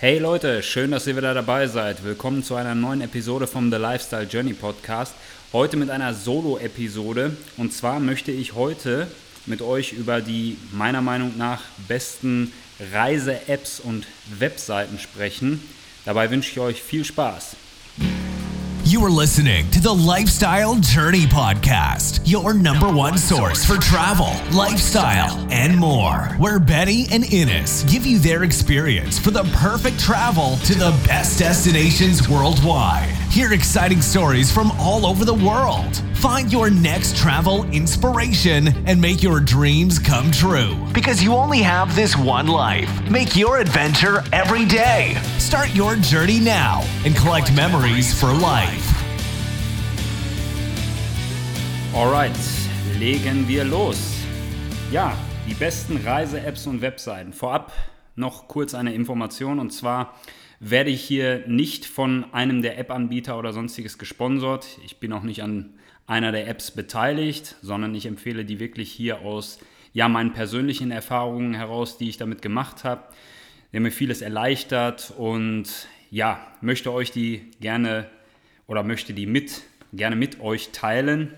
Hey Leute, schön, dass ihr wieder dabei seid. Willkommen zu einer neuen Episode vom The Lifestyle Journey Podcast. Heute mit einer Solo-Episode. Und zwar möchte ich heute mit euch über die meiner Meinung nach besten Reise-Apps und Webseiten sprechen. Dabei wünsche ich euch viel Spaß. You are listening to the Lifestyle Journey Podcast, your number one source for travel, lifestyle, and more. Where Benny and Innes give you their experience for the perfect travel to the best destinations worldwide. Hear exciting stories from all over the world. Find your next travel inspiration and make your dreams come true. Because you only have this one life. Make your adventure every day. Start your journey now and collect memories for life. Alright, legen wir los. Ja, die besten Reise-Apps und Webseiten. Vorab noch kurz eine Information und zwar werde ich hier nicht von einem der App-Anbieter oder sonstiges gesponsert. Ich bin auch nicht an einer der Apps beteiligt, sondern ich empfehle die wirklich hier aus ja, meinen persönlichen Erfahrungen heraus, die ich damit gemacht habe. Haben mir vieles erleichtert und ja, möchte euch die gerne oder möchte die mit gerne mit euch teilen.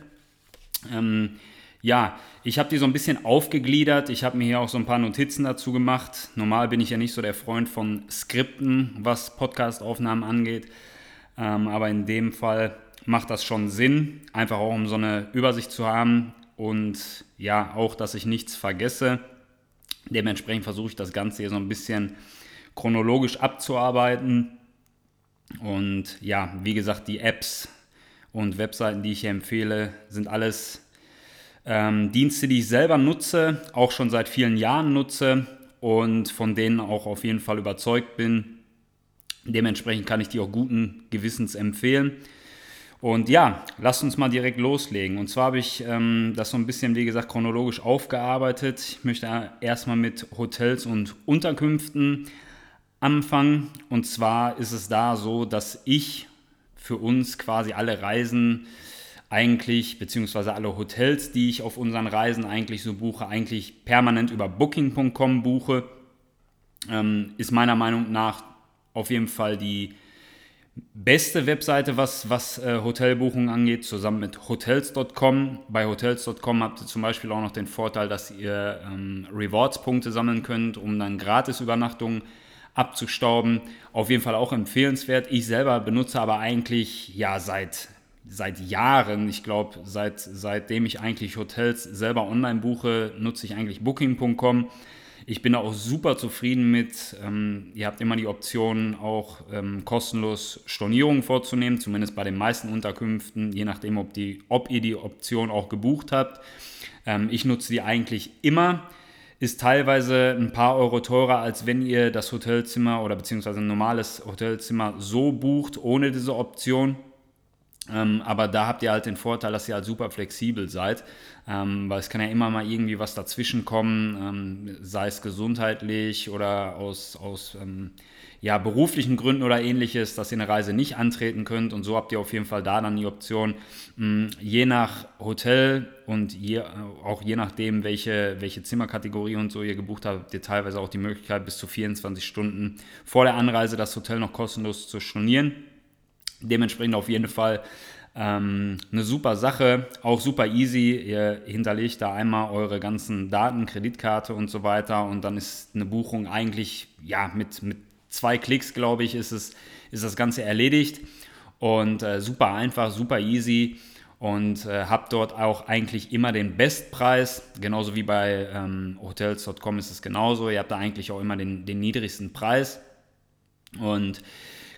Ähm, ja, ich habe die so ein bisschen aufgegliedert. Ich habe mir hier auch so ein paar Notizen dazu gemacht. Normal bin ich ja nicht so der Freund von Skripten, was Podcast-Aufnahmen angeht. Ähm, aber in dem Fall macht das schon Sinn, einfach auch um so eine Übersicht zu haben und ja, auch, dass ich nichts vergesse. Dementsprechend versuche ich das Ganze hier so ein bisschen chronologisch abzuarbeiten. Und ja, wie gesagt, die Apps und Webseiten, die ich hier empfehle, sind alles ähm, Dienste, die ich selber nutze, auch schon seit vielen Jahren nutze und von denen auch auf jeden Fall überzeugt bin. Dementsprechend kann ich die auch guten Gewissens empfehlen. Und ja, lasst uns mal direkt loslegen. Und zwar habe ich ähm, das so ein bisschen, wie gesagt, chronologisch aufgearbeitet. Ich möchte erstmal mit Hotels und Unterkünften anfangen. Und zwar ist es da so, dass ich für uns quasi alle Reisen eigentlich, beziehungsweise alle Hotels, die ich auf unseren Reisen eigentlich so buche, eigentlich permanent über booking.com buche, ähm, ist meiner Meinung nach auf jeden Fall die beste Webseite, was, was äh, Hotelbuchungen angeht, zusammen mit hotels.com. Bei hotels.com habt ihr zum Beispiel auch noch den Vorteil, dass ihr ähm, Rewards-Punkte sammeln könnt, um dann gratis Übernachtungen abzustauben. Auf jeden Fall auch empfehlenswert. Ich selber benutze aber eigentlich ja seit, seit Jahren, ich glaube seit, seitdem ich eigentlich Hotels selber online buche, nutze ich eigentlich booking.com. Ich bin auch super zufrieden mit. Ähm, ihr habt immer die Option, auch ähm, kostenlos Stornierungen vorzunehmen, zumindest bei den meisten Unterkünften, je nachdem, ob, die, ob ihr die Option auch gebucht habt. Ähm, ich nutze die eigentlich immer. Ist teilweise ein paar Euro teurer, als wenn ihr das Hotelzimmer oder beziehungsweise ein normales Hotelzimmer so bucht, ohne diese Option. Ähm, aber da habt ihr halt den Vorteil, dass ihr halt super flexibel seid, ähm, weil es kann ja immer mal irgendwie was dazwischen kommen, ähm, sei es gesundheitlich oder aus, aus ähm, ja, beruflichen Gründen oder ähnliches, dass ihr eine Reise nicht antreten könnt. Und so habt ihr auf jeden Fall da dann die Option, mh, je nach Hotel und je, auch je nachdem, welche, welche Zimmerkategorie und so ihr gebucht habt, habt ihr teilweise auch die Möglichkeit, bis zu 24 Stunden vor der Anreise das Hotel noch kostenlos zu stornieren. Dementsprechend auf jeden Fall ähm, eine super Sache, auch super easy. Ihr hinterlegt da einmal eure ganzen Daten, Kreditkarte und so weiter und dann ist eine Buchung eigentlich, ja, mit, mit zwei Klicks, glaube ich, ist, es, ist das Ganze erledigt und äh, super einfach, super easy und äh, habt dort auch eigentlich immer den Bestpreis, genauso wie bei ähm, hotels.com ist es genauso. Ihr habt da eigentlich auch immer den, den niedrigsten Preis und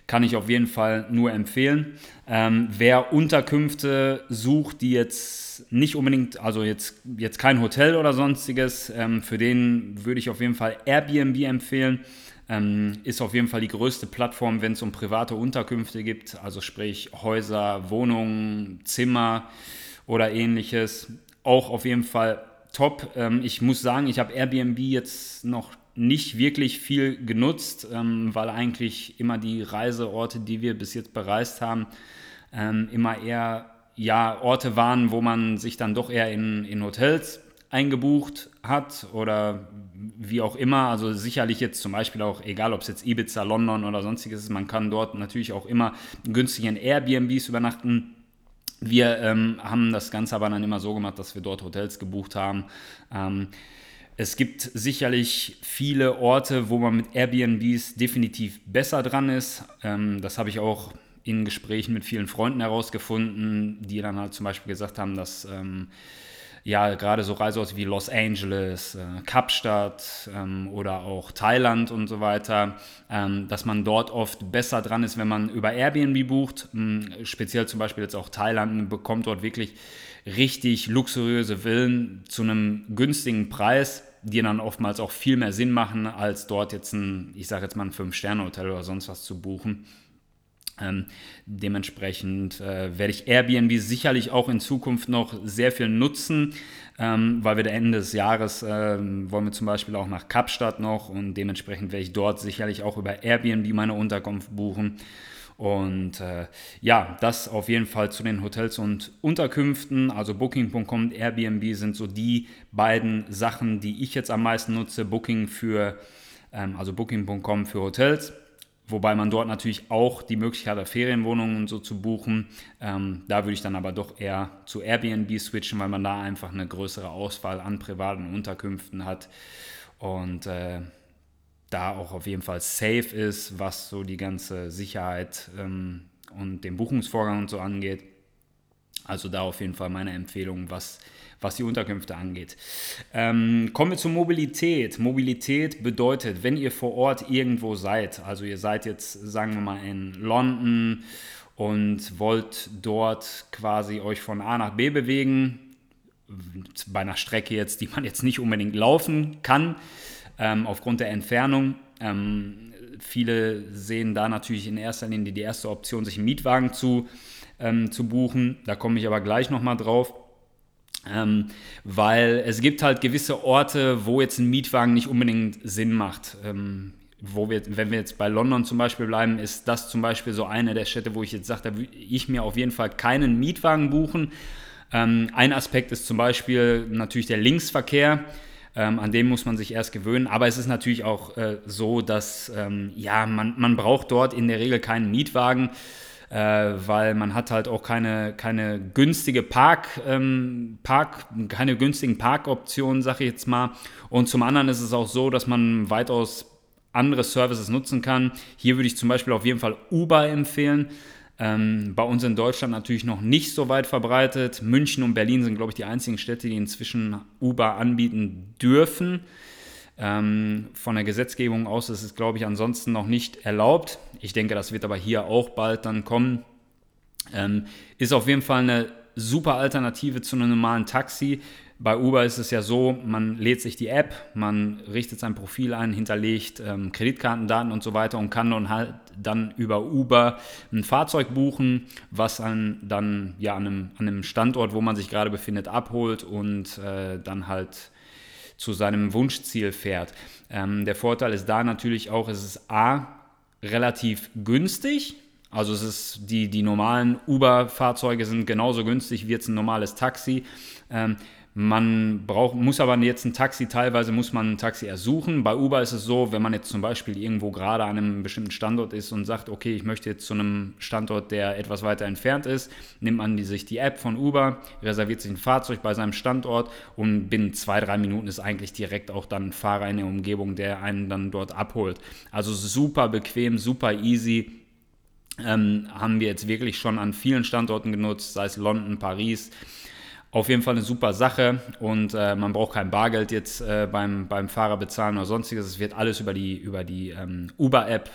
kann ich auf jeden Fall nur empfehlen. Ähm, wer Unterkünfte sucht, die jetzt nicht unbedingt, also jetzt, jetzt kein Hotel oder sonstiges, ähm, für den würde ich auf jeden Fall Airbnb empfehlen. Ähm, ist auf jeden Fall die größte Plattform, wenn es um private Unterkünfte gibt, also sprich Häuser, Wohnungen, Zimmer oder ähnliches. Auch auf jeden Fall top. Ähm, ich muss sagen, ich habe Airbnb jetzt noch nicht wirklich viel genutzt, ähm, weil eigentlich immer die Reiseorte, die wir bis jetzt bereist haben, ähm, immer eher ja, Orte waren, wo man sich dann doch eher in, in Hotels eingebucht hat oder wie auch immer. Also sicherlich jetzt zum Beispiel auch, egal ob es jetzt Ibiza, London oder sonstiges ist, man kann dort natürlich auch immer günstig in Airbnbs übernachten. Wir ähm, haben das Ganze aber dann immer so gemacht, dass wir dort Hotels gebucht haben. Ähm, es gibt sicherlich viele Orte, wo man mit Airbnbs definitiv besser dran ist. Ähm, das habe ich auch in Gesprächen mit vielen Freunden herausgefunden, die dann halt zum Beispiel gesagt haben, dass ähm, ja gerade so Reiseorte wie Los Angeles, äh, Kapstadt ähm, oder auch Thailand und so weiter, ähm, dass man dort oft besser dran ist, wenn man über Airbnb bucht. Ähm, speziell zum Beispiel jetzt auch Thailand bekommt dort wirklich richtig luxuriöse Villen zu einem günstigen Preis, die dann oftmals auch viel mehr Sinn machen, als dort jetzt ein, ich sage jetzt mal ein Fünf-Sterne-Hotel oder sonst was zu buchen. Ähm, dementsprechend äh, werde ich Airbnb sicherlich auch in Zukunft noch sehr viel nutzen, ähm, weil wir Ende des Jahres äh, wollen wir zum Beispiel auch nach Kapstadt noch und dementsprechend werde ich dort sicherlich auch über Airbnb meine Unterkunft buchen. Und äh, ja, das auf jeden Fall zu den Hotels und Unterkünften. Also Booking.com und Airbnb sind so die beiden Sachen, die ich jetzt am meisten nutze. Booking für, ähm, also Booking.com für Hotels Wobei man dort natürlich auch die Möglichkeit hat, Ferienwohnungen und so zu buchen. Ähm, da würde ich dann aber doch eher zu Airbnb switchen, weil man da einfach eine größere Auswahl an privaten Unterkünften hat und äh, da auch auf jeden Fall safe ist, was so die ganze Sicherheit ähm, und den Buchungsvorgang und so angeht. Also da auf jeden Fall meine Empfehlung, was was die Unterkünfte angeht. Ähm, kommen wir zur Mobilität. Mobilität bedeutet, wenn ihr vor Ort irgendwo seid, also ihr seid jetzt, sagen wir mal, in London und wollt dort quasi euch von A nach B bewegen, bei einer Strecke jetzt, die man jetzt nicht unbedingt laufen kann, ähm, aufgrund der Entfernung. Ähm, viele sehen da natürlich in erster Linie die erste Option, sich einen Mietwagen zu, ähm, zu buchen. Da komme ich aber gleich nochmal drauf. Ähm, weil es gibt halt gewisse Orte, wo jetzt ein Mietwagen nicht unbedingt Sinn macht. Ähm, wo wir, wenn wir jetzt bei London zum Beispiel bleiben, ist das zum Beispiel so eine der Städte, wo ich jetzt sage, da würde ich mir auf jeden Fall keinen Mietwagen buchen. Ähm, ein Aspekt ist zum Beispiel natürlich der Linksverkehr. Ähm, an dem muss man sich erst gewöhnen. Aber es ist natürlich auch äh, so, dass ähm, ja, man, man braucht dort in der Regel keinen Mietwagen äh, weil man hat halt auch keine, keine günstige Park, ähm, Park, keine günstigen Parkoptionen, sage ich jetzt mal. Und zum anderen ist es auch so, dass man weitaus andere Services nutzen kann. Hier würde ich zum Beispiel auf jeden Fall Uber empfehlen. Ähm, bei uns in Deutschland natürlich noch nicht so weit verbreitet. München und Berlin sind, glaube ich, die einzigen Städte, die inzwischen Uber anbieten dürfen. Ähm, von der Gesetzgebung aus ist es, glaube ich, ansonsten noch nicht erlaubt. Ich denke, das wird aber hier auch bald dann kommen. Ähm, ist auf jeden Fall eine super Alternative zu einem normalen Taxi. Bei Uber ist es ja so, man lädt sich die App, man richtet sein Profil ein, hinterlegt ähm, Kreditkartendaten und so weiter und kann dann halt dann über Uber ein Fahrzeug buchen, was einen dann ja an einem, an einem Standort, wo man sich gerade befindet, abholt und äh, dann halt zu seinem Wunschziel fährt. Ähm, der Vorteil ist da natürlich auch, es ist A, relativ günstig. Also es ist die, die normalen Uber-Fahrzeuge sind genauso günstig wie jetzt ein normales Taxi. Ähm, man braucht, muss aber jetzt ein Taxi, teilweise muss man ein Taxi ersuchen. Bei Uber ist es so, wenn man jetzt zum Beispiel irgendwo gerade an einem bestimmten Standort ist und sagt, okay, ich möchte jetzt zu einem Standort, der etwas weiter entfernt ist, nimmt man die, sich die App von Uber, reserviert sich ein Fahrzeug bei seinem Standort und binnen zwei, drei Minuten ist eigentlich direkt auch dann ein Fahrer in der Umgebung, der einen dann dort abholt. Also super bequem, super easy. Ähm, haben wir jetzt wirklich schon an vielen Standorten genutzt, sei es London, Paris, auf jeden Fall eine super Sache und äh, man braucht kein Bargeld jetzt äh, beim, beim Fahrer bezahlen oder sonstiges. Es wird alles über die, über die ähm, Uber-App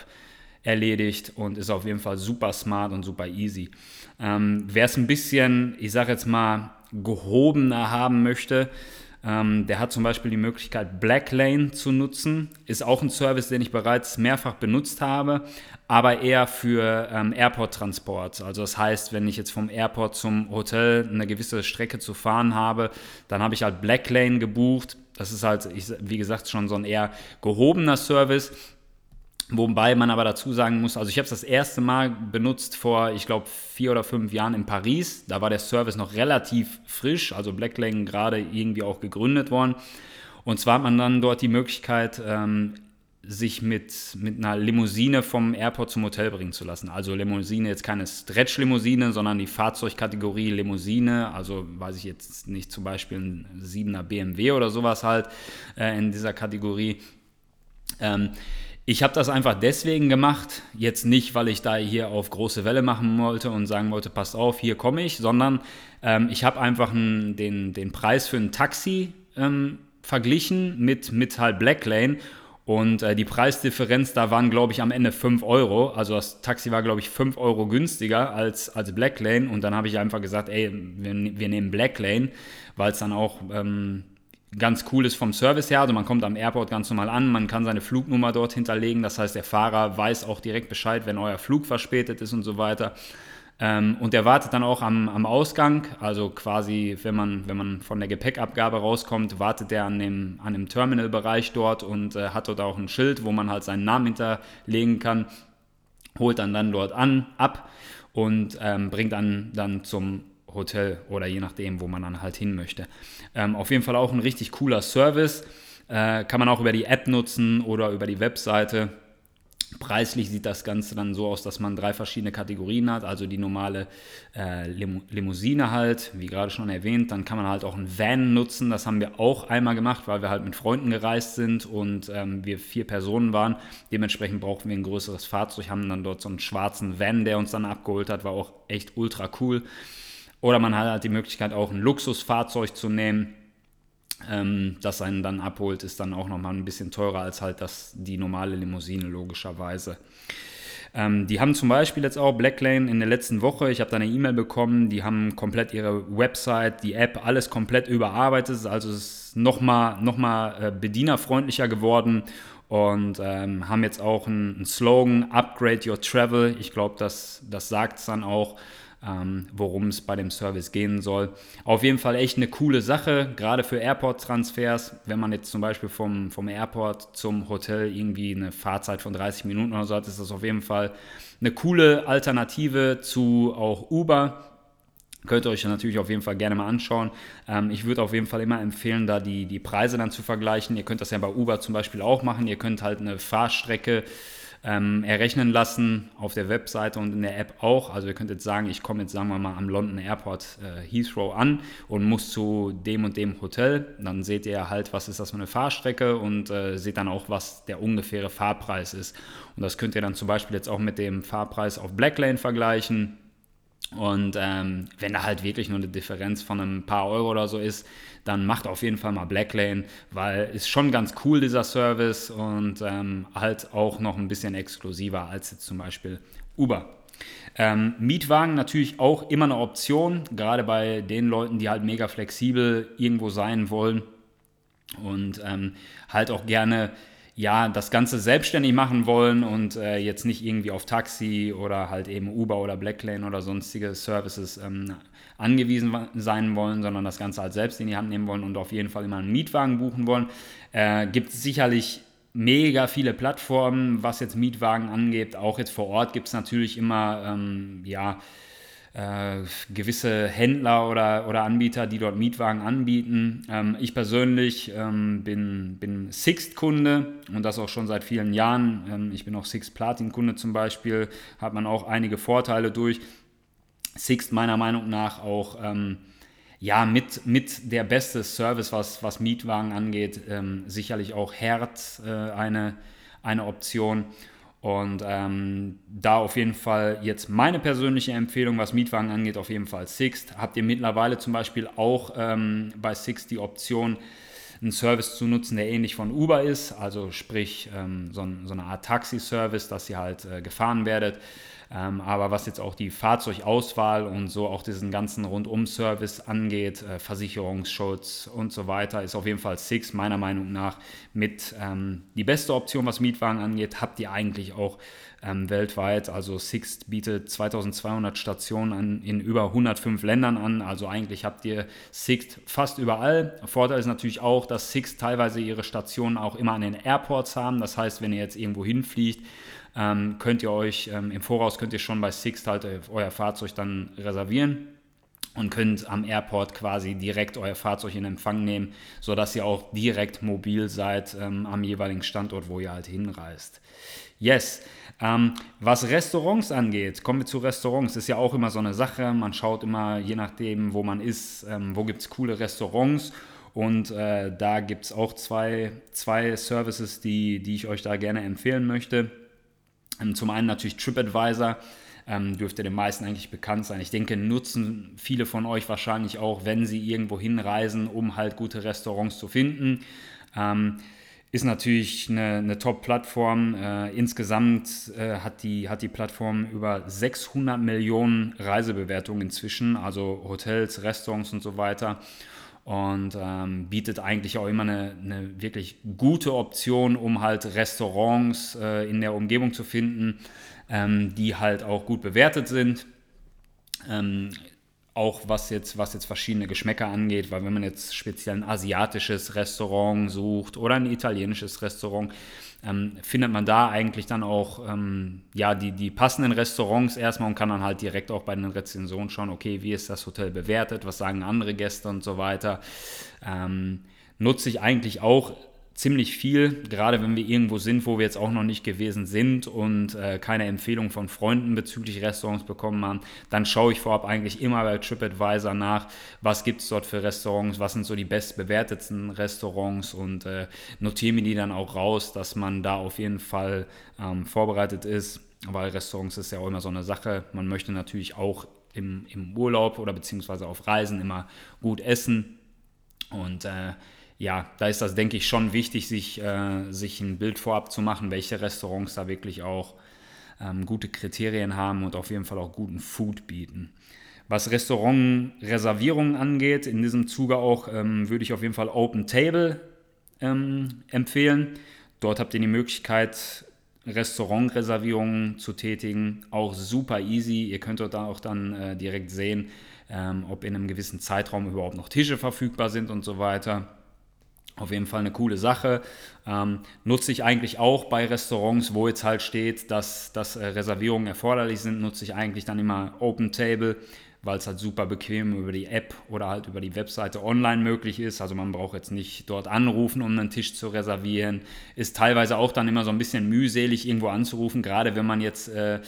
erledigt und ist auf jeden Fall super smart und super easy. Ähm, Wer es ein bisschen, ich sage jetzt mal, gehobener haben möchte, ähm, der hat zum Beispiel die Möglichkeit, Blacklane zu nutzen. Ist auch ein Service, den ich bereits mehrfach benutzt habe, aber eher für ähm, Airport-Transport. Also das heißt, wenn ich jetzt vom Airport zum Hotel eine gewisse Strecke zu fahren habe, dann habe ich halt Blacklane gebucht. Das ist halt, ich, wie gesagt, schon so ein eher gehobener Service. Wobei man aber dazu sagen muss, also ich habe es das erste Mal benutzt vor, ich glaube, vier oder fünf Jahren in Paris. Da war der Service noch relativ frisch, also Blacklane gerade irgendwie auch gegründet worden. Und zwar hat man dann dort die Möglichkeit, ähm, sich mit, mit einer Limousine vom Airport zum Hotel bringen zu lassen. Also Limousine, jetzt keine Stretch-Limousine, sondern die Fahrzeugkategorie Limousine. Also weiß ich jetzt nicht, zum Beispiel ein 7er BMW oder sowas halt äh, in dieser Kategorie. Ähm, ich habe das einfach deswegen gemacht, jetzt nicht, weil ich da hier auf große Welle machen wollte und sagen wollte, passt auf, hier komme ich, sondern ähm, ich habe einfach einen, den, den Preis für ein Taxi ähm, verglichen mit, mit halt Blacklane und äh, die Preisdifferenz, da waren, glaube ich, am Ende 5 Euro. Also das Taxi war, glaube ich, 5 Euro günstiger als, als Blacklane. Und dann habe ich einfach gesagt, ey, wir, wir nehmen Blacklane, weil es dann auch ähm, ganz cool ist vom Service her. Also man kommt am Airport ganz normal an, man kann seine Flugnummer dort hinterlegen. Das heißt, der Fahrer weiß auch direkt Bescheid, wenn euer Flug verspätet ist und so weiter. Ähm, und der wartet dann auch am, am Ausgang, also quasi, wenn man, wenn man von der Gepäckabgabe rauskommt, wartet der an dem, an dem Terminalbereich dort und äh, hat dort auch ein Schild, wo man halt seinen Namen hinterlegen kann, holt dann dann dort an, ab und ähm, bringt dann, dann zum Hotel oder je nachdem, wo man dann halt hin möchte. Ähm, auf jeden Fall auch ein richtig cooler Service. Äh, kann man auch über die App nutzen oder über die Webseite. Preislich sieht das Ganze dann so aus, dass man drei verschiedene Kategorien hat. Also die normale äh, Lim Limousine halt, wie gerade schon erwähnt. Dann kann man halt auch einen Van nutzen. Das haben wir auch einmal gemacht, weil wir halt mit Freunden gereist sind und ähm, wir vier Personen waren. Dementsprechend brauchten wir ein größeres Fahrzeug, haben dann dort so einen schwarzen Van, der uns dann abgeholt hat. War auch echt ultra cool. Oder man hat halt die Möglichkeit, auch ein Luxusfahrzeug zu nehmen, ähm, das einen dann abholt, ist dann auch nochmal ein bisschen teurer als halt das, die normale Limousine, logischerweise. Ähm, die haben zum Beispiel jetzt auch Blacklane in der letzten Woche, ich habe da eine E-Mail bekommen, die haben komplett ihre Website, die App, alles komplett überarbeitet, also es ist nochmal noch mal, äh, bedienerfreundlicher geworden und ähm, haben jetzt auch einen, Slogan, Upgrade Your Travel. Ich glaube, das, das sagt es dann auch ähm, worum es bei dem Service gehen soll. Auf jeden Fall echt eine coole Sache, gerade für Airport-Transfers. Wenn man jetzt zum Beispiel vom, vom Airport zum Hotel irgendwie eine Fahrzeit von 30 Minuten oder so hat, ist das auf jeden Fall eine coole Alternative zu auch Uber. Könnt ihr euch natürlich auf jeden Fall gerne mal anschauen. Ähm, ich würde auf jeden Fall immer empfehlen, da die, die Preise dann zu vergleichen. Ihr könnt das ja bei Uber zum Beispiel auch machen. Ihr könnt halt eine Fahrstrecke ähm, errechnen lassen auf der Webseite und in der App auch. Also ihr könnt jetzt sagen, ich komme jetzt, sagen wir mal, am London Airport äh, Heathrow an und muss zu dem und dem Hotel. Dann seht ihr halt, was ist das für eine Fahrstrecke und äh, seht dann auch, was der ungefähre Fahrpreis ist. Und das könnt ihr dann zum Beispiel jetzt auch mit dem Fahrpreis auf Blacklane vergleichen. Und ähm, wenn da halt wirklich nur eine Differenz von ein paar Euro oder so ist, dann macht auf jeden Fall mal Blacklane, weil ist schon ganz cool dieser Service und ähm, halt auch noch ein bisschen exklusiver als jetzt zum Beispiel Uber. Ähm, Mietwagen natürlich auch immer eine Option, gerade bei den Leuten, die halt mega flexibel irgendwo sein wollen und ähm, halt auch gerne ja, das Ganze selbstständig machen wollen und äh, jetzt nicht irgendwie auf Taxi oder halt eben Uber oder Blacklane oder sonstige Services ähm, angewiesen sein wollen, sondern das Ganze halt selbst in die Hand nehmen wollen und auf jeden Fall immer einen Mietwagen buchen wollen. Äh, gibt es sicherlich mega viele Plattformen, was jetzt Mietwagen angeht. Auch jetzt vor Ort gibt es natürlich immer, ähm, ja, äh, gewisse Händler oder, oder Anbieter, die dort Mietwagen anbieten. Ähm, ich persönlich ähm, bin, bin Sixt-Kunde und das auch schon seit vielen Jahren. Ähm, ich bin auch Sixt Platin-Kunde zum Beispiel, hat man auch einige Vorteile durch. Sixt meiner Meinung nach auch ähm, ja, mit, mit der beste Service, was, was Mietwagen angeht. Ähm, sicherlich auch Herz äh, eine, eine Option. Und ähm, da auf jeden Fall jetzt meine persönliche Empfehlung, was Mietwagen angeht, auf jeden Fall Sixt. Habt ihr mittlerweile zum Beispiel auch ähm, bei Sixt die Option, einen Service zu nutzen, der ähnlich von Uber ist, also sprich ähm, so, so, eine Art Taxi-Service, dass ihr halt äh, gefahren werdet. Ähm, aber was jetzt auch die Fahrzeugauswahl und so auch diesen ganzen Rundum-Service angeht, äh, Versicherungsschutz und so weiter, ist auf jeden Fall Six meiner Meinung nach mit ähm, die beste Option, was Mietwagen angeht. Habt ihr eigentlich auch ähm, weltweit. Also Sixt bietet 2200 Stationen an, in über 105 Ländern an. Also eigentlich habt ihr Sixt fast überall. Vorteil ist natürlich auch, dass Sixt teilweise ihre Stationen auch immer an den Airports haben. Das heißt, wenn ihr jetzt irgendwo hinfliegt, ähm, könnt ihr euch ähm, im Voraus könnt ihr schon bei Sixt halt äh, euer Fahrzeug dann reservieren und könnt am Airport quasi direkt euer Fahrzeug in Empfang nehmen, sodass ihr auch direkt mobil seid ähm, am jeweiligen Standort, wo ihr halt hinreist. Yes. Ähm, was Restaurants angeht, kommen wir zu Restaurants, ist ja auch immer so eine Sache. Man schaut immer, je nachdem, wo man ist, ähm, wo gibt es coole Restaurants. Und äh, da gibt es auch zwei, zwei Services, die, die ich euch da gerne empfehlen möchte. Ähm, zum einen natürlich TripAdvisor. Ähm, dürfte den meisten eigentlich bekannt sein. Ich denke, nutzen viele von euch wahrscheinlich auch, wenn sie irgendwo hinreisen, um halt gute Restaurants zu finden. Ist natürlich eine, eine Top-Plattform. Äh, insgesamt äh, hat, die, hat die Plattform über 600 Millionen Reisebewertungen inzwischen, also Hotels, Restaurants und so weiter. Und ähm, bietet eigentlich auch immer eine, eine, wirklich gute Option, um halt Restaurants äh, in der Umgebung zu finden, ähm, die halt auch gut bewertet sind. Ähm, auch was jetzt, was jetzt verschiedene Geschmäcker angeht, weil wenn man jetzt speziell ein asiatisches Restaurant sucht oder ein italienisches Restaurant, ähm, findet man da eigentlich dann auch ähm, ja, die, die passenden Restaurants erstmal und kann dann halt direkt auch bei den Rezensionen schauen, okay, wie ist das Hotel bewertet, was sagen andere Gäste und so weiter. Ähm, nutze ich eigentlich auch ziemlich viel, gerade wenn wir irgendwo sind, wo wir jetzt auch noch nicht gewesen sind und äh, keine Empfehlung von Freunden bezüglich Restaurants bekommen haben, dann schaue ich vorab eigentlich immer bei TripAdvisor nach, was gibt es dort für Restaurants, was sind so die bestbewertetsten Restaurants und äh, notiere mir die dann auch raus, dass man da auf jeden Fall ähm, vorbereitet ist, weil Restaurants ist ja auch immer so eine Sache. Man möchte natürlich auch im, im Urlaub oder beziehungsweise auf Reisen immer gut essen und äh, ja, da ist das, denke ich, schon wichtig, sich, äh, sich ein Bild vorab zu machen, welche Restaurants da wirklich auch ähm, gute Kriterien haben und auf jeden Fall auch guten Food bieten. Was Restaurantreservierungen angeht, in diesem Zuge auch ähm, würde ich auf jeden Fall Open Table ähm, empfehlen. Dort habt ihr die Möglichkeit, Restaurantreservierungen zu tätigen. Auch super easy. Ihr könnt dort auch dann äh, direkt sehen, ähm, ob in einem gewissen Zeitraum überhaupt noch Tische verfügbar sind und so weiter. Auf jeden Fall eine coole Sache. Ähm, nutze ich eigentlich auch bei Restaurants, wo jetzt halt steht, dass, dass äh, Reservierungen erforderlich sind, nutze ich eigentlich dann immer Open Table, weil es halt super bequem über die App oder halt über die Webseite online möglich ist. Also man braucht jetzt nicht dort anrufen, um einen Tisch zu reservieren. Ist teilweise auch dann immer so ein bisschen mühselig, irgendwo anzurufen, gerade wenn man jetzt äh,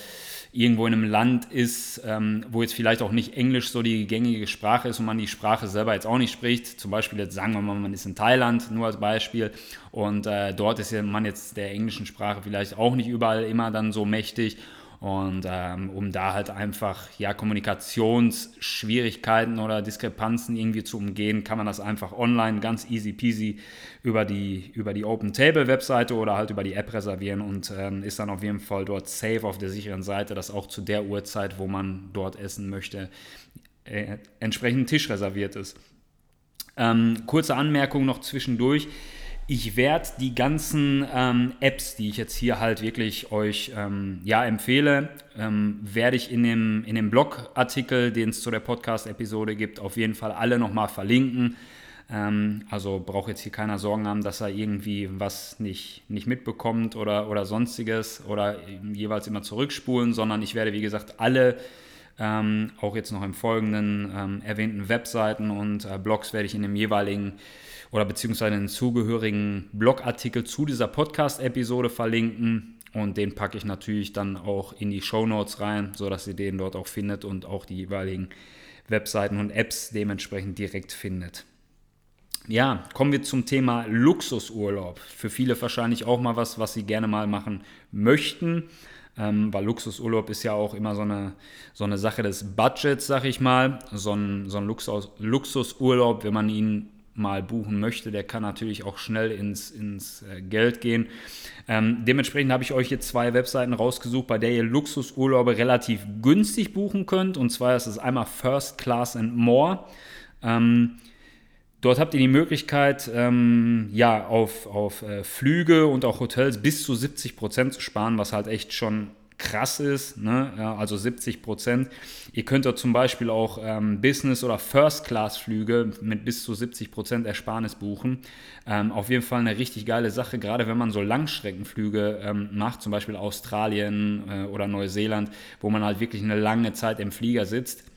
irgendwo in einem Land ist, ähm, wo jetzt vielleicht auch nicht Englisch so die gängige Sprache ist und man die Sprache selber jetzt auch nicht spricht. Zum Beispiel jetzt sagen wir mal, man ist in Thailand, nur als Beispiel, und äh, dort ist man jetzt der englischen Sprache vielleicht auch nicht überall immer dann so mächtig. Und ähm, um da halt einfach ja, Kommunikationsschwierigkeiten oder Diskrepanzen irgendwie zu umgehen, kann man das einfach online ganz easy peasy über die, über die Open Table Webseite oder halt über die App reservieren und ähm, ist dann auf jeden Fall dort safe auf der sicheren Seite, dass auch zu der Uhrzeit, wo man dort essen möchte, äh, entsprechend Tisch reserviert ist. Ähm, kurze Anmerkung noch zwischendurch ich werde die ganzen ähm, Apps, die ich jetzt hier halt wirklich euch ähm, ja, empfehle, ähm, werde ich in dem, in dem Blogartikel, den es zu der Podcast-Episode gibt, auf jeden Fall alle nochmal verlinken. Ähm, also braucht jetzt hier keiner Sorgen haben, dass er irgendwie was nicht, nicht mitbekommt oder, oder sonstiges oder jeweils immer zurückspulen, sondern ich werde, wie gesagt, alle ähm, auch jetzt noch im Folgenden ähm, erwähnten Webseiten und äh, Blogs werde ich in dem jeweiligen oder beziehungsweise einen zugehörigen Blogartikel zu dieser Podcast-Episode verlinken. Und den packe ich natürlich dann auch in die Show Notes rein, sodass ihr den dort auch findet und auch die jeweiligen Webseiten und Apps dementsprechend direkt findet. Ja, kommen wir zum Thema Luxusurlaub. Für viele wahrscheinlich auch mal was, was sie gerne mal machen möchten. Ähm, weil Luxusurlaub ist ja auch immer so eine, so eine Sache des Budgets, sag ich mal. So ein, so ein Luxus, Luxusurlaub, wenn man ihn mal buchen möchte, der kann natürlich auch schnell ins, ins äh, Geld gehen. Ähm, dementsprechend habe ich euch hier zwei Webseiten rausgesucht, bei der ihr Luxusurlaube relativ günstig buchen könnt. Und zwar ist es einmal First Class and More. Ähm, Dort habt ihr die Möglichkeit, ähm, ja, auf, auf äh, Flüge und auch Hotels bis zu 70 Prozent zu sparen, was halt echt schon krass ist, ne? ja, also 70 Prozent. Ihr könnt dort zum Beispiel auch ähm, Business- oder First-Class-Flüge mit bis zu 70 Prozent Ersparnis buchen. Ähm, auf jeden Fall eine richtig geile Sache, gerade wenn man so Langstreckenflüge ähm, macht, zum Beispiel Australien äh, oder Neuseeland, wo man halt wirklich eine lange Zeit im Flieger sitzt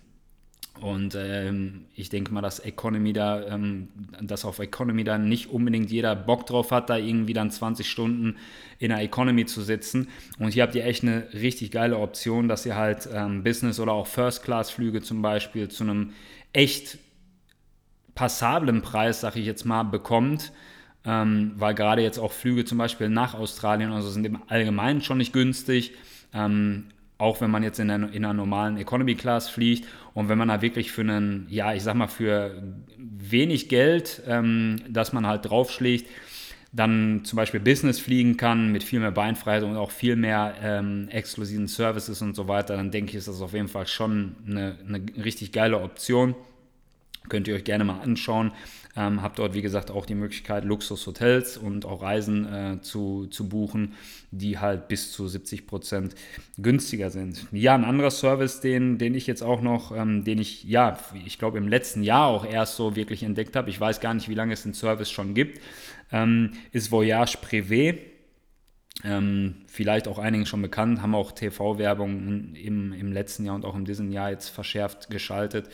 und ähm, ich denke mal, dass Economy da, ähm, dass auf Economy dann nicht unbedingt jeder Bock drauf hat, da irgendwie dann 20 Stunden in der Economy zu sitzen. Und hier habt ihr echt eine richtig geile Option, dass ihr halt ähm, Business- oder auch First-Class-Flüge zum Beispiel zu einem echt passablen Preis, sag ich jetzt mal, bekommt. Ähm, weil gerade jetzt auch Flüge zum Beispiel nach Australien also sind im Allgemeinen schon nicht günstig. Ähm, auch wenn man jetzt in einer, in einer normalen Economy Class fliegt und wenn man da wirklich für einen, ja, ich sag mal, für wenig Geld, ähm, dass man halt draufschlägt, dann zum Beispiel Business fliegen kann mit viel mehr Beinfreiheit und auch viel mehr ähm, exklusiven Services und so weiter, dann denke ich, ist das auf jeden Fall schon eine, eine richtig geile Option. Könnt ihr euch gerne mal anschauen. Ähm, habt dort, wie gesagt, auch die Möglichkeit, Luxushotels und auch Reisen äh, zu, zu buchen, die halt bis zu 70 Prozent günstiger sind. Ja, ein anderer Service, den, den ich jetzt auch noch, ähm, den ich, ja, ich glaube im letzten Jahr auch erst so wirklich entdeckt habe, ich weiß gar nicht, wie lange es den Service schon gibt, ähm, ist Voyage Privé. Ähm, vielleicht auch einigen schon bekannt, haben auch TV-Werbung im, im letzten Jahr und auch in diesem Jahr jetzt verschärft geschaltet.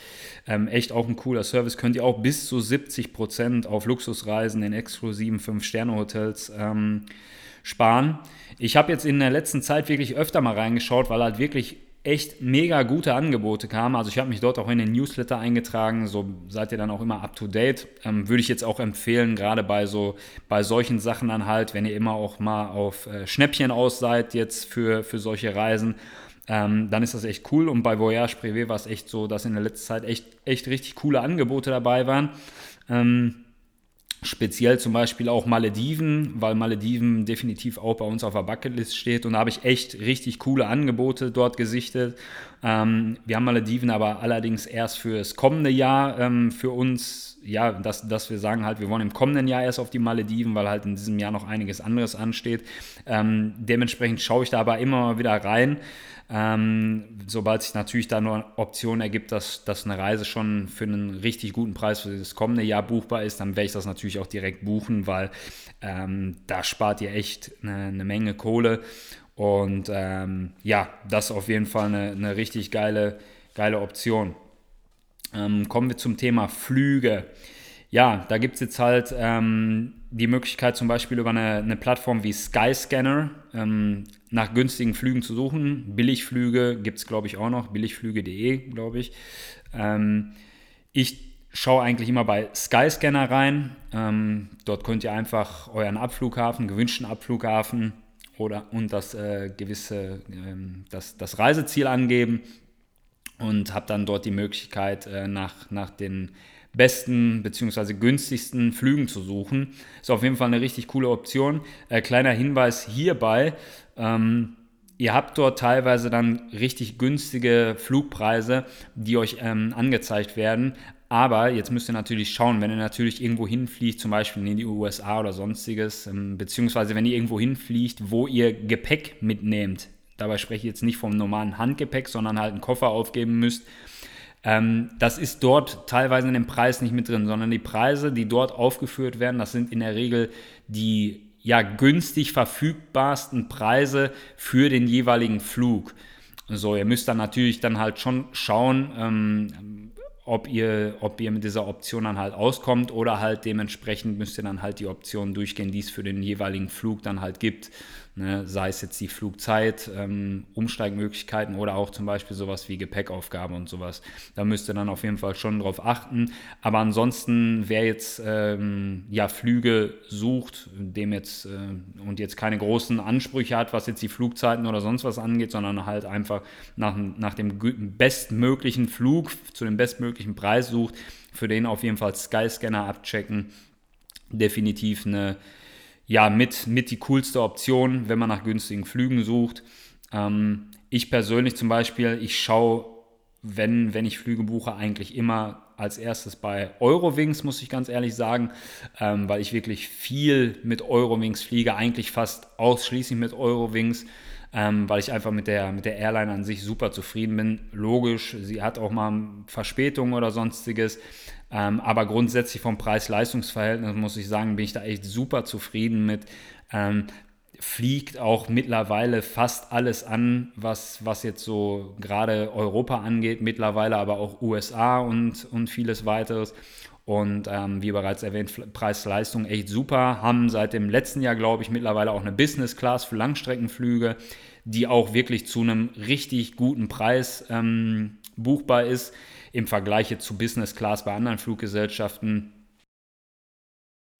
Ähm, echt auch ein cooler Service. Könnt ihr auch bis zu 70 Prozent auf Luxusreisen in exklusiven 5-Sterne-Hotels ähm, sparen. Ich habe jetzt in der letzten Zeit wirklich öfter mal reingeschaut, weil halt wirklich echt mega gute Angebote kamen. Also ich habe mich dort auch in den Newsletter eingetragen, so seid ihr dann auch immer up to date. Ähm, würde ich jetzt auch empfehlen, gerade bei so bei solchen Sachen dann halt, wenn ihr immer auch mal auf äh, Schnäppchen aus seid jetzt für, für solche Reisen, ähm, dann ist das echt cool. Und bei Voyage Privé war es echt so, dass in der letzten Zeit echt, echt richtig coole Angebote dabei waren. Ähm, Speziell zum Beispiel auch Malediven, weil Malediven definitiv auch bei uns auf der Bucketlist steht. Und da habe ich echt richtig coole Angebote dort gesichtet. Ähm, wir haben Malediven aber allerdings erst für das kommende Jahr ähm, für uns, ja, dass, dass wir sagen halt, wir wollen im kommenden Jahr erst auf die Malediven, weil halt in diesem Jahr noch einiges anderes ansteht. Ähm, dementsprechend schaue ich da aber immer mal wieder rein. Ähm, sobald sich natürlich da nur Option ergibt, dass, dass eine Reise schon für einen richtig guten Preis für das kommende Jahr buchbar ist, dann werde ich das natürlich auch direkt buchen, weil ähm, da spart ihr echt eine, eine Menge Kohle. Und ähm, ja, das ist auf jeden Fall eine, eine richtig geile, geile Option. Ähm, kommen wir zum Thema Flüge. Ja, da gibt es jetzt halt ähm, die Möglichkeit zum Beispiel über eine, eine Plattform wie Skyscanner ähm, nach günstigen Flügen zu suchen. Billigflüge gibt es, glaube ich, auch noch. Billigflüge.de, glaube ich. Ähm, ich schaue eigentlich immer bei Skyscanner rein. Ähm, dort könnt ihr einfach euren Abflughafen, gewünschten Abflughafen oder und das äh, gewisse, ähm, das, das Reiseziel angeben und habt dann dort die Möglichkeit, äh, nach, nach den besten bzw. günstigsten Flügen zu suchen. Ist auf jeden Fall eine richtig coole Option. Äh, kleiner Hinweis hierbei. Ähm, ihr habt dort teilweise dann richtig günstige Flugpreise, die euch ähm, angezeigt werden. Aber jetzt müsst ihr natürlich schauen, wenn ihr natürlich irgendwo hinfliegt, zum Beispiel in die USA oder sonstiges, ähm, beziehungsweise wenn ihr irgendwo hinfliegt, wo ihr Gepäck mitnehmt. Dabei spreche ich jetzt nicht vom normalen Handgepäck, sondern halt einen Koffer aufgeben müsst ähm, das ist dort teilweise in dem Preis nicht mit drin, sondern die Preise, die dort aufgeführt werden, das sind in der Regel die ja günstig verfügbarsten Preise für den jeweiligen Flug. So, ihr müsst dann natürlich dann halt schon schauen, ähm, ob ihr, ob ihr mit dieser Option dann halt auskommt oder halt dementsprechend müsst ihr dann halt die Optionen durchgehen, die es für den jeweiligen Flug dann halt gibt. Ne? Sei es jetzt die Flugzeit, ähm, Umsteigmöglichkeiten oder auch zum Beispiel sowas wie Gepäckaufgabe und sowas. Da müsst ihr dann auf jeden Fall schon drauf achten. Aber ansonsten, wer jetzt ähm, ja, Flüge sucht, dem jetzt äh, und jetzt keine großen Ansprüche hat, was jetzt die Flugzeiten oder sonst was angeht, sondern halt einfach nach, nach dem bestmöglichen Flug zu dem bestmöglichen Preis sucht, für den auf jeden Fall Skyscanner abchecken. Definitiv eine ja, mit, mit die coolste Option, wenn man nach günstigen Flügen sucht. Ähm, ich persönlich zum Beispiel, ich schaue, wenn, wenn ich Flüge buche, eigentlich immer als erstes bei Eurowings, muss ich ganz ehrlich sagen, ähm, weil ich wirklich viel mit Eurowings fliege, eigentlich fast ausschließlich mit Eurowings. Ähm, weil ich einfach mit der, mit der Airline an sich super zufrieden bin. Logisch, sie hat auch mal Verspätungen oder sonstiges, ähm, aber grundsätzlich vom Preis-Leistungs-Verhältnis muss ich sagen, bin ich da echt super zufrieden mit. Ähm, fliegt auch mittlerweile fast alles an, was, was jetzt so gerade Europa angeht, mittlerweile aber auch USA und, und vieles weiteres. Und ähm, wie bereits erwähnt, Preis-Leistung echt super. Haben seit dem letzten Jahr, glaube ich, mittlerweile auch eine Business Class für Langstreckenflüge, die auch wirklich zu einem richtig guten Preis ähm, buchbar ist im Vergleich zu Business Class bei anderen Fluggesellschaften.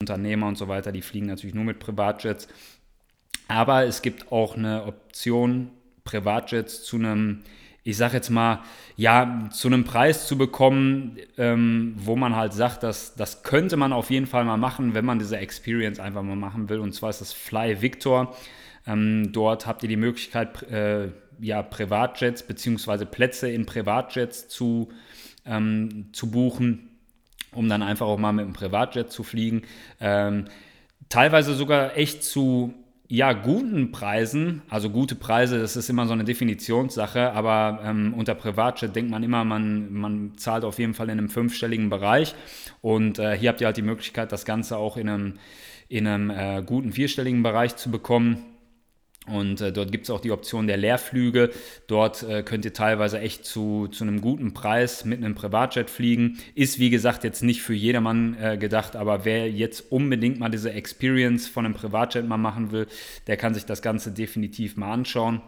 Unternehmer und so weiter, die fliegen natürlich nur mit Privatjets. Aber es gibt auch eine Option, Privatjets zu einem, ich sag jetzt mal, ja, zu einem Preis zu bekommen, ähm, wo man halt sagt, dass das könnte man auf jeden Fall mal machen, wenn man diese Experience einfach mal machen will. Und zwar ist das Fly Victor. Ähm, dort habt ihr die Möglichkeit, äh, ja, Privatjets bzw. Plätze in Privatjets zu ähm, zu buchen, um dann einfach auch mal mit einem Privatjet zu fliegen. Ähm, teilweise sogar echt zu ja, guten Preisen, also gute Preise, das ist immer so eine Definitionssache, aber ähm, unter Privatjet denkt man immer, man, man zahlt auf jeden Fall in einem fünfstelligen Bereich und äh, hier habt ihr halt die Möglichkeit, das Ganze auch in einem, in einem äh, guten vierstelligen Bereich zu bekommen. Und äh, dort gibt es auch die Option der Leerflüge. Dort äh, könnt ihr teilweise echt zu, zu einem guten Preis mit einem Privatjet fliegen. Ist wie gesagt jetzt nicht für jedermann äh, gedacht, aber wer jetzt unbedingt mal diese Experience von einem Privatjet mal machen will, der kann sich das Ganze definitiv mal anschauen.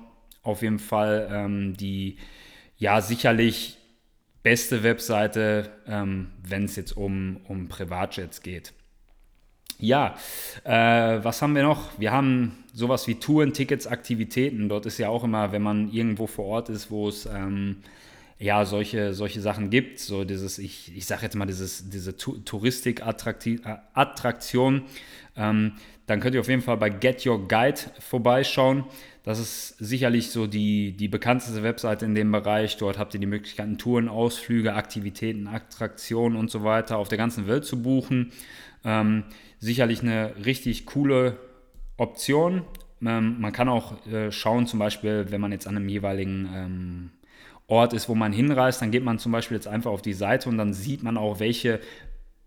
Auf jeden Fall ähm, die ja sicherlich beste Webseite, ähm, wenn es jetzt um, um Privatjets geht. Ja, äh, was haben wir noch? Wir haben sowas wie Touren, Tickets, Aktivitäten. Dort ist ja auch immer, wenn man irgendwo vor Ort ist, wo es ähm, ja solche, solche Sachen gibt, so dieses, ich, ich sage jetzt mal, dieses, diese Touristik-Attraktion, ähm, dann könnt ihr auf jeden Fall bei Get Your Guide vorbeischauen. Das ist sicherlich so die, die bekannteste Webseite in dem Bereich. Dort habt ihr die Möglichkeit, Touren, Ausflüge, Aktivitäten, Attraktionen und so weiter auf der ganzen Welt zu buchen. Ähm, sicherlich eine richtig coole Option. Ähm, man kann auch äh, schauen, zum Beispiel, wenn man jetzt an einem jeweiligen ähm, Ort ist, wo man hinreist, dann geht man zum Beispiel jetzt einfach auf die Seite und dann sieht man auch, welche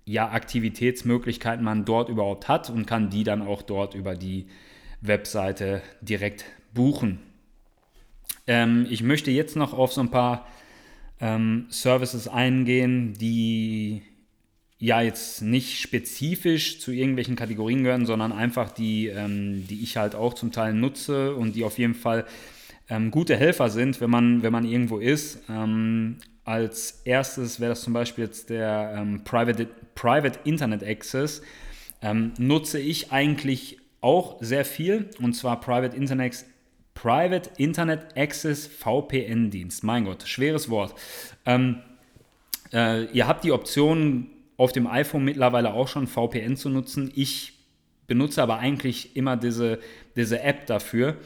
ja, Aktivitätsmöglichkeiten man dort überhaupt hat und kann die dann auch dort über die Webseite direkt buchen. Ähm, ich möchte jetzt noch auf so ein paar ähm, Services eingehen, die ja jetzt nicht spezifisch zu irgendwelchen Kategorien gehören, sondern einfach die, ähm, die ich halt auch zum Teil nutze und die auf jeden Fall ähm, gute Helfer sind, wenn man, wenn man irgendwo ist. Ähm, als erstes wäre das zum Beispiel jetzt der ähm, Private, Private Internet Access. Ähm, nutze ich eigentlich auch sehr viel und zwar Private Internet, Private Internet Access VPN-Dienst. Mein Gott, schweres Wort. Ähm, äh, ihr habt die Option auf dem iPhone mittlerweile auch schon VPN zu nutzen. Ich benutze aber eigentlich immer diese, diese App dafür.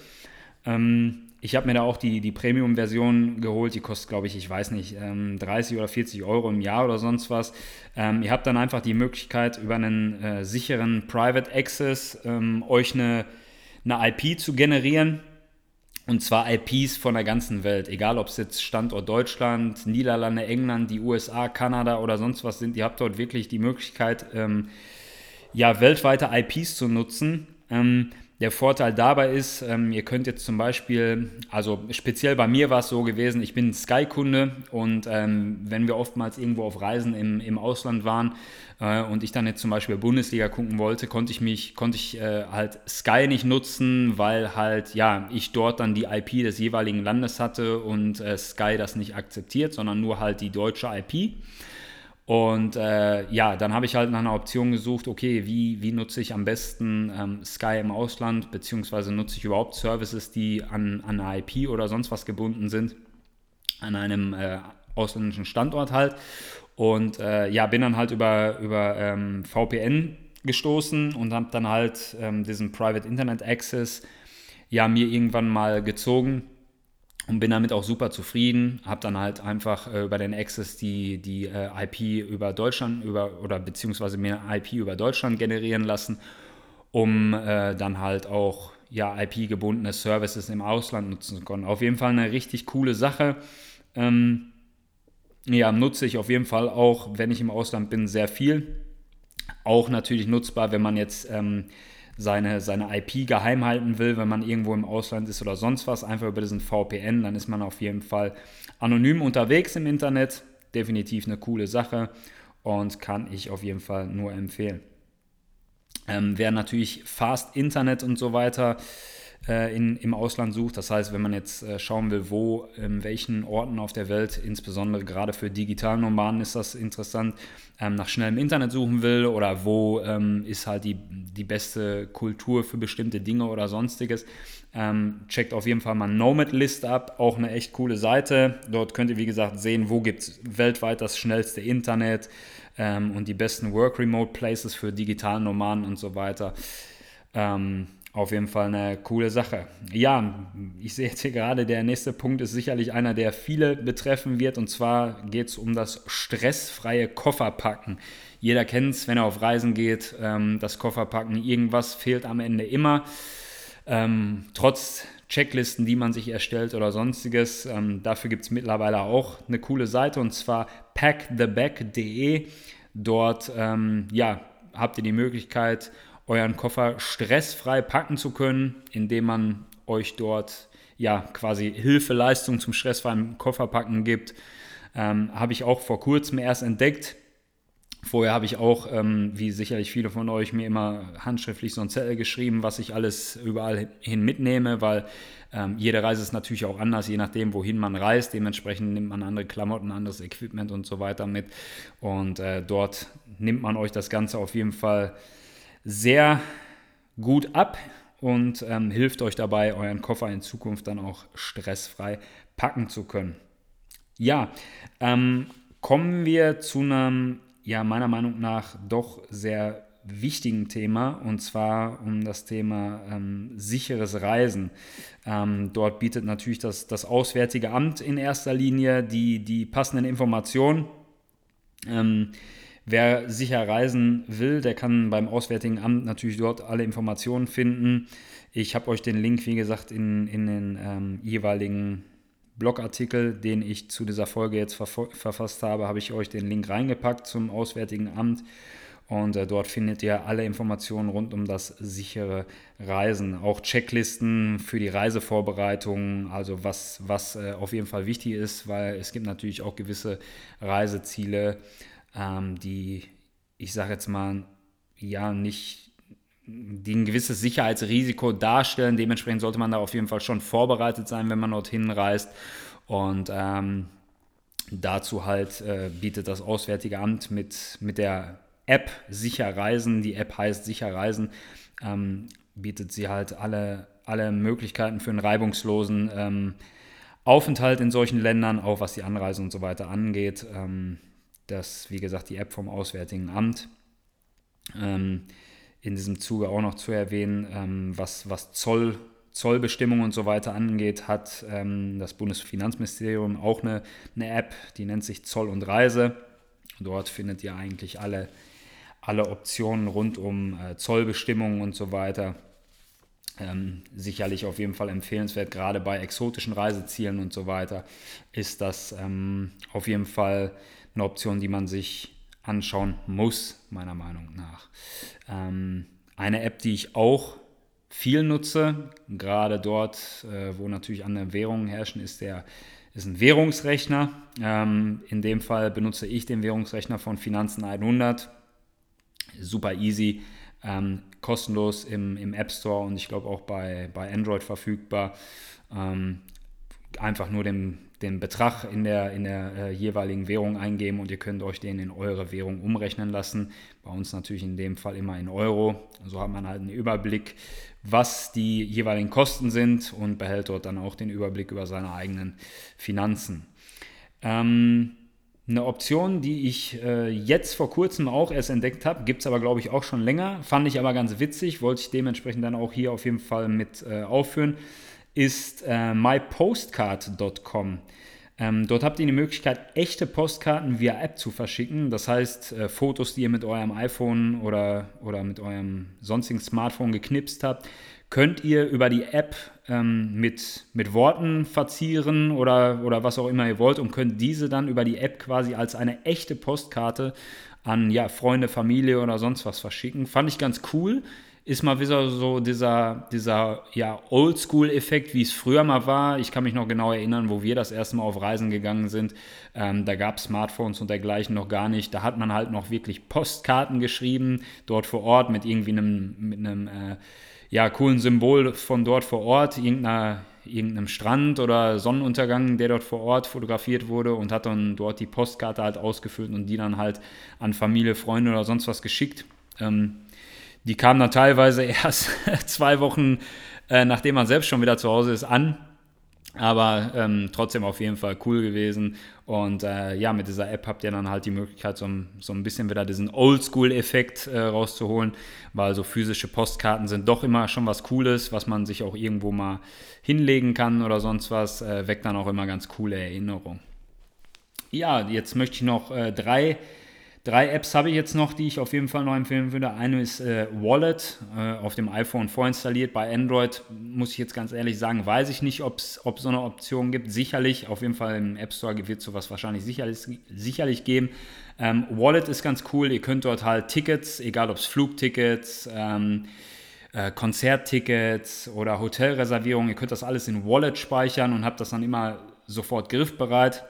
Ähm, ich habe mir da auch die, die Premium-Version geholt, die kostet, glaube ich, ich weiß nicht, ähm, 30 oder 40 Euro im Jahr oder sonst was. Ähm, ihr habt dann einfach die Möglichkeit, über einen äh, sicheren Private Access ähm, euch eine, eine IP zu generieren und zwar IPs von der ganzen Welt, egal ob es jetzt Standort Deutschland, Niederlande, England, die USA, Kanada oder sonst was sind. Ihr habt dort wirklich die Möglichkeit, ähm, ja, weltweite IPs zu nutzen. Ähm, Der Vorteil dabei ist, ähm, ihr könnt jetzt zum Beispiel, also speziell bei mir war es so gewesen, ich bin Sky-Kunde und ähm, wenn wir oftmals irgendwo auf Reisen im, im Ausland waren äh, und ich dann jetzt zum Beispiel Bundesliga gucken wollte, konnte ich mich, konnte ich äh, halt Sky nicht nutzen, weil halt, ja, ich dort dann die IP des jeweiligen Landes hatte und äh, Sky das nicht akzeptiert, sondern nur halt die deutsche IP. Und äh, ja, dann habe ich halt nach einer Option gesucht, okay, wie, wie nutze ich am besten ähm, Sky im Ausland, beziehungsweise nutze ich überhaupt Services, die an, an eine IP oder sonst was gebunden sind, an einem äh, ausländischen Standort halt. Und äh, ja, bin dann halt über, über ähm, VPN gestoßen und habe dann halt ähm, diesen Private Internet Access ja mir irgendwann mal gezogen und bin damit auch super zufrieden. Habe dann halt einfach äh, über den Access die, die äh, IP über Deutschland über, oder beziehungsweise mir IP über Deutschland generieren lassen, um äh, dann halt auch ja, IP-gebundene Services im Ausland nutzen zu können. Auf jeden Fall eine richtig coole Sache. Ähm, ja, nutze ich auf jeden Fall auch, wenn ich im Ausland bin, sehr viel. Auch natürlich nutzbar, wenn man jetzt ähm, seine, seine IP geheim halten will, wenn man irgendwo im Ausland ist oder sonst was, einfach über diesen VPN, dann ist man auf jeden Fall anonym unterwegs im Internet. Definitiv eine coole Sache und kann ich auf jeden Fall nur empfehlen. Ähm, wer natürlich Fast Internet und so weiter äh, in, im Ausland sucht. Das heißt, wenn man jetzt äh, schauen will, wo, in welchen Orten auf der Welt, insbesondere gerade für Digitalnomaden ist das interessant, ähm, nach schnellem Internet suchen will oder wo ähm, ist halt die, die beste Kultur für bestimmte Dinge oder sonstiges, ähm, checkt auf jeden Fall mal Nomad List ab, auch eine echt coole Seite. Dort könnt ihr, wie gesagt, sehen, wo gibt es weltweit das schnellste Internet ähm, und die besten Work Remote Places für Digitalnomaden und so weiter. Ähm, auf jeden Fall eine coole Sache. Ja, ich sehe jetzt hier gerade, der nächste Punkt ist sicherlich einer, der viele betreffen wird. Und zwar geht es um das stressfreie Kofferpacken. Jeder kennt es, wenn er auf Reisen geht, ähm, das Kofferpacken. Irgendwas fehlt am Ende immer. Ähm, trotz Checklisten, die man sich erstellt oder sonstiges. Ähm, dafür gibt es mittlerweile auch eine coole Seite und zwar packtheback.de. Dort ja, habt ihr die Möglichkeit, euren Koffer stressfrei packen zu können, indem man euch dort ja quasi Hilfeleistung zum stressfreien Kofferpacken gibt. Ähm, habe ich auch vor kurzem erst entdeckt. Vorher habe ich auch, ähm, wie sicherlich viele von euch, mir immer handschriftlich so ein Zettel geschrieben, was ich alles überall hin mitnehme, weil ähm, jede Reise ist natürlich auch anders, je nachdem, wohin man reist. Dementsprechend nimmt man andere Klamotten, anderes Equipment und so weiter mit. Und äh, dort nimmt man euch das Ganze auf jeden Fall sehr gut ab und ähm, hilft euch dabei, euren Koffer in Zukunft dann auch stressfrei packen zu können. Ja, ähm, kommen wir zu einem, ja, meiner Meinung nach doch sehr wichtigen Thema und zwar um das Thema ähm, sicheres Reisen. Ähm, dort bietet natürlich das, das Auswärtige Amt in erster Linie die, die passenden Informationen. Ähm, Wer sicher reisen will, der kann beim Auswärtigen Amt natürlich dort alle Informationen finden. Ich habe euch den Link, wie gesagt, in, in den ähm, jeweiligen Blogartikel, den ich zu dieser Folge jetzt verfasst habe, habe ich euch den Link reingepackt zum Auswärtigen Amt. Und äh, dort findet ihr alle Informationen rund um das sichere Reisen. Auch Checklisten für die Reisevorbereitung, also was, was äh, auf jeden Fall wichtig ist, weil es gibt natürlich auch gewisse Reiseziele, ähm, die, ich sage jetzt mal, ja, nicht, die ein gewisses Sicherheitsrisiko darstellen. Dementsprechend sollte man da auf jeden Fall schon vorbereitet sein, wenn man dorthin reist. Und ähm, dazu halt äh, bietet das Auswärtige Amt mit, mit der App Sicher Reisen, die App heißt Sicher Reisen, ähm, bietet sie halt alle, alle Möglichkeiten für einen reibungslosen ähm, Aufenthalt in solchen Ländern, auch was die Anreise und so weiter angeht. Ähm, das, wie gesagt, die App vom Auswärtigen Amt. Ähm, in diesem Zuge auch noch zu erwähnen, ähm, was, was Zoll, Zollbestimmungen und so weiter angeht, hat ähm, das Bundesfinanzministerium auch eine, eine App, die nennt sich Zoll und Reise. Dort findet ihr eigentlich alle, alle Optionen rund um äh, Zollbestimmungen und so weiter. Ähm, sicherlich auf jeden Fall empfehlenswert, gerade bei exotischen Reisezielen und so weiter, ist das ähm, auf jeden Fall eine Option, die man sich anschauen muss, meiner Meinung nach. Ähm, eine App, die ich auch viel nutze. Gerade dort, äh, wo natürlich andere Währungen herrschen, ist der ist ein Währungsrechner. Ähm, in dem Fall benutze ich den Währungsrechner von Finanzen 100. Super easy, ähm, kostenlos im, im App Store und ich glaube auch bei, bei Android verfügbar. Ähm, einfach nur den, den Betrag in der, in der äh, jeweiligen Währung eingeben und ihr könnt euch den in eure Währung umrechnen lassen. Bei uns natürlich in dem Fall immer in Euro. So hat man halt einen Überblick, was die jeweiligen Kosten sind und behält dort dann auch den Überblick über seine eigenen Finanzen. Ähm, eine Option, die ich äh, jetzt vor kurzem auch erst entdeckt habe, gibt es aber glaube ich auch schon länger, fand ich aber ganz witzig, wollte ich dementsprechend dann auch hier auf jeden Fall mit äh, aufführen, ist äh, mypostcard.com. Ähm, dort habt ihr die Möglichkeit, echte Postkarten via App zu verschicken. Das heißt, äh, Fotos, die ihr mit eurem iPhone oder, oder mit eurem sonstigen Smartphone geknipst habt, könnt ihr über die App ähm, mit, mit Worten verzieren oder, oder was auch immer ihr wollt und könnt diese dann über die App quasi als eine echte Postkarte an ja, Freunde, Familie oder sonst was verschicken. Fand ich ganz cool ist mal wieder so dieser, dieser ja, Oldschool-Effekt, wie es früher mal war. Ich kann mich noch genau erinnern, wo wir das erste Mal auf Reisen gegangen sind. Ähm, da gab es Smartphones und dergleichen noch gar nicht. Da hat man halt noch wirklich Postkarten geschrieben, dort vor Ort mit irgendwie einem, mit einem äh, ja, coolen Symbol von dort vor Ort, irgendeiner irgendeinem Strand oder Sonnenuntergang, der dort vor Ort fotografiert wurde und hat dann dort die Postkarte halt ausgefüllt und die dann halt an Familie, Freunde oder sonst was geschickt. Ähm, die kam dann teilweise erst zwei Wochen, äh, nachdem man selbst schon wieder zu Hause ist, an. Aber ähm, trotzdem auf jeden Fall cool gewesen. Und äh, ja, mit dieser App habt ihr dann halt die Möglichkeit, so, so ein bisschen wieder diesen Oldschool-Effekt äh, rauszuholen, weil so physische Postkarten sind doch immer schon was Cooles, was man sich auch irgendwo mal hinlegen kann oder sonst was. Äh, weckt dann auch immer ganz coole Erinnerungen. Ja, jetzt möchte ich noch äh, drei Drei Apps habe ich jetzt noch, die ich auf jeden Fall noch empfehlen würde. Eine ist äh, Wallet, äh, auf dem iPhone vorinstalliert. Bei Android muss ich jetzt ganz ehrlich sagen, weiß ich nicht, ob es so eine Option gibt. Sicherlich, auf jeden Fall im App Store wird sowas wahrscheinlich sicherlich, sicherlich geben. Ähm, Wallet ist ganz cool. Ihr könnt dort halt Tickets, egal ob es Flugtickets, ähm, äh, Konzerttickets oder Hotelreservierungen, ihr könnt das alles in Wallet speichern und habt das dann immer sofort griffbereit.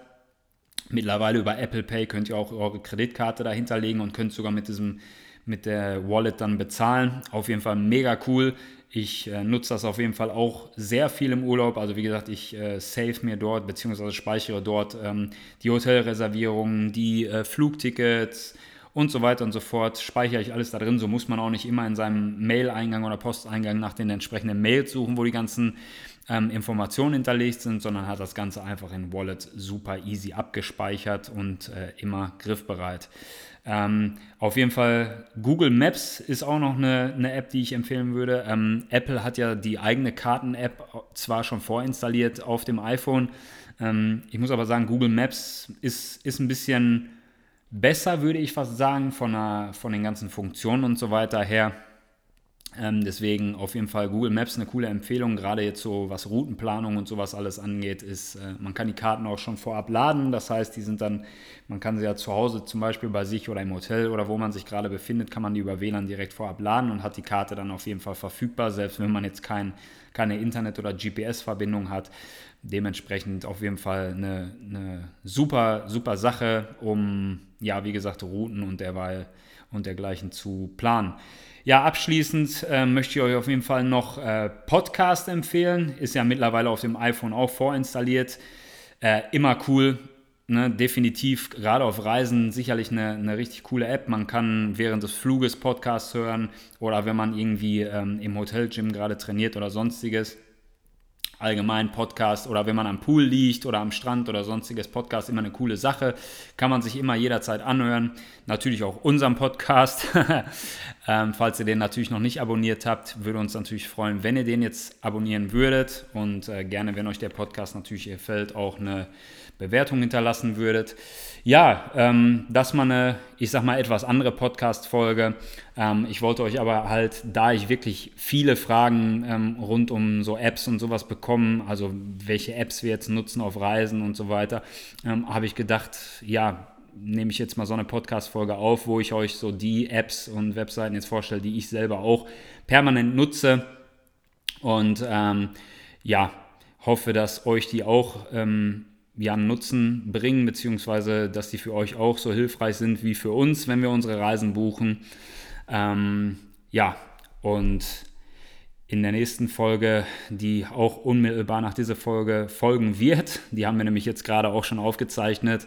Mittlerweile über Apple Pay könnt ihr auch eure Kreditkarte dahinterlegen und könnt sogar mit diesem mit der Wallet dann bezahlen. Auf jeden Fall mega cool. Ich äh, nutze das auf jeden Fall auch sehr viel im Urlaub. Also wie gesagt, ich äh, save mir dort bzw. speichere dort ähm, die Hotelreservierungen, die äh, Flugtickets und so weiter und so fort. Speichere ich alles da drin. So muss man auch nicht immer in seinem Mail-Eingang oder Posteingang nach den entsprechenden Mails suchen, wo die ganzen ähm, Informationen hinterlegt sind, sondern hat das Ganze einfach in Wallet super easy abgespeichert und äh, immer griffbereit. Ähm, auf jeden Fall Google Maps ist auch noch eine, eine App, die ich empfehlen würde. Ähm, Apple hat ja die eigene Karten-App zwar schon vorinstalliert auf dem iPhone. Ähm, ich muss aber sagen, Google Maps ist, ist ein bisschen besser, würde ich fast sagen, von, der, von den ganzen Funktionen und so weiter her. Ähm, deswegen auf jeden Fall Google Maps eine coole Empfehlung, gerade jetzt so was Routenplanung und sowas alles angeht, ist, äh, man kann die Karten auch schon vorab laden. Das heißt, die sind dann, man kann sie ja zu Hause zum Beispiel bei sich oder im Hotel oder wo man sich gerade befindet, kann man die über WLAN direkt vorab laden und hat die Karte dann auf jeden Fall verfügbar, selbst wenn man jetzt kein, keine Internet- oder GPS-Verbindung hat. Dementsprechend auf jeden Fall eine, eine super, super Sache, um, ja, wie gesagt, Routen und derweil und dergleichen zu planen. Ja, abschließend äh, möchte ich euch auf jeden Fall noch äh, Podcast empfehlen. Ist ja mittlerweile auf dem iPhone auch vorinstalliert. Äh, immer cool. Ne? Definitiv, gerade auf Reisen, sicherlich eine, eine, richtig coole App. Man kann während des Fluges Podcasts hören oder wenn man irgendwie ähm, im Hotelgym gerade trainiert oder sonstiges allgemein Podcast oder wenn man am Pool liegt oder am Strand oder sonstiges Podcast immer eine coole Sache. Kann man sich immer jederzeit anhören. Natürlich auch unseren Podcast. ähm, falls ihr den natürlich noch nicht abonniert habt, würde uns natürlich freuen, wenn ihr den jetzt abonnieren würdet und äh, gerne, wenn euch der Podcast natürlich gefällt, auch eine Bewertung hinterlassen würdet. Ja, ähm, das mal eine, ich sag mal, etwas andere Podcast-Folge. Ähm, ich wollte euch aber halt, da ich wirklich viele Fragen ähm, rund um so Apps und sowas bekommen, also welche Apps wir jetzt nutzen auf Reisen und so weiter, ähm, habe ich gedacht, ja, nehme ich jetzt mal so eine Podcast-Folge auf, wo ich euch so die Apps und Webseiten jetzt vorstelle, die ich selber auch permanent nutze Und ähm, ja, hoffe, dass euch die auch ähm, ja, Nutzen bringen, beziehungsweise dass die für euch auch so hilfreich sind wie für uns, wenn wir unsere Reisen buchen. Ähm, ja, und in der nächsten Folge, die auch unmittelbar nach dieser Folge folgen wird, die haben wir nämlich jetzt gerade auch schon aufgezeichnet,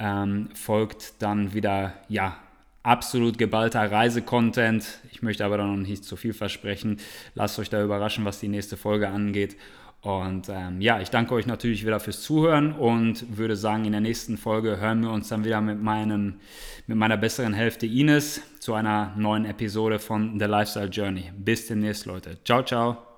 ähm, folgt dann wieder, ja, absolut geballter Reisecontent. Ich möchte aber da noch nicht zu viel versprechen. Lasst euch da überraschen, was die nächste Folge angeht. Und ähm, ja, ich danke euch natürlich wieder fürs Zuhören und würde sagen, in der nächsten Folge hören wir uns dann wieder mit, meinem, mit meiner besseren Hälfte Ines zu einer neuen Episode von The Lifestyle Journey. Bis demnächst, Leute. Ciao, ciao.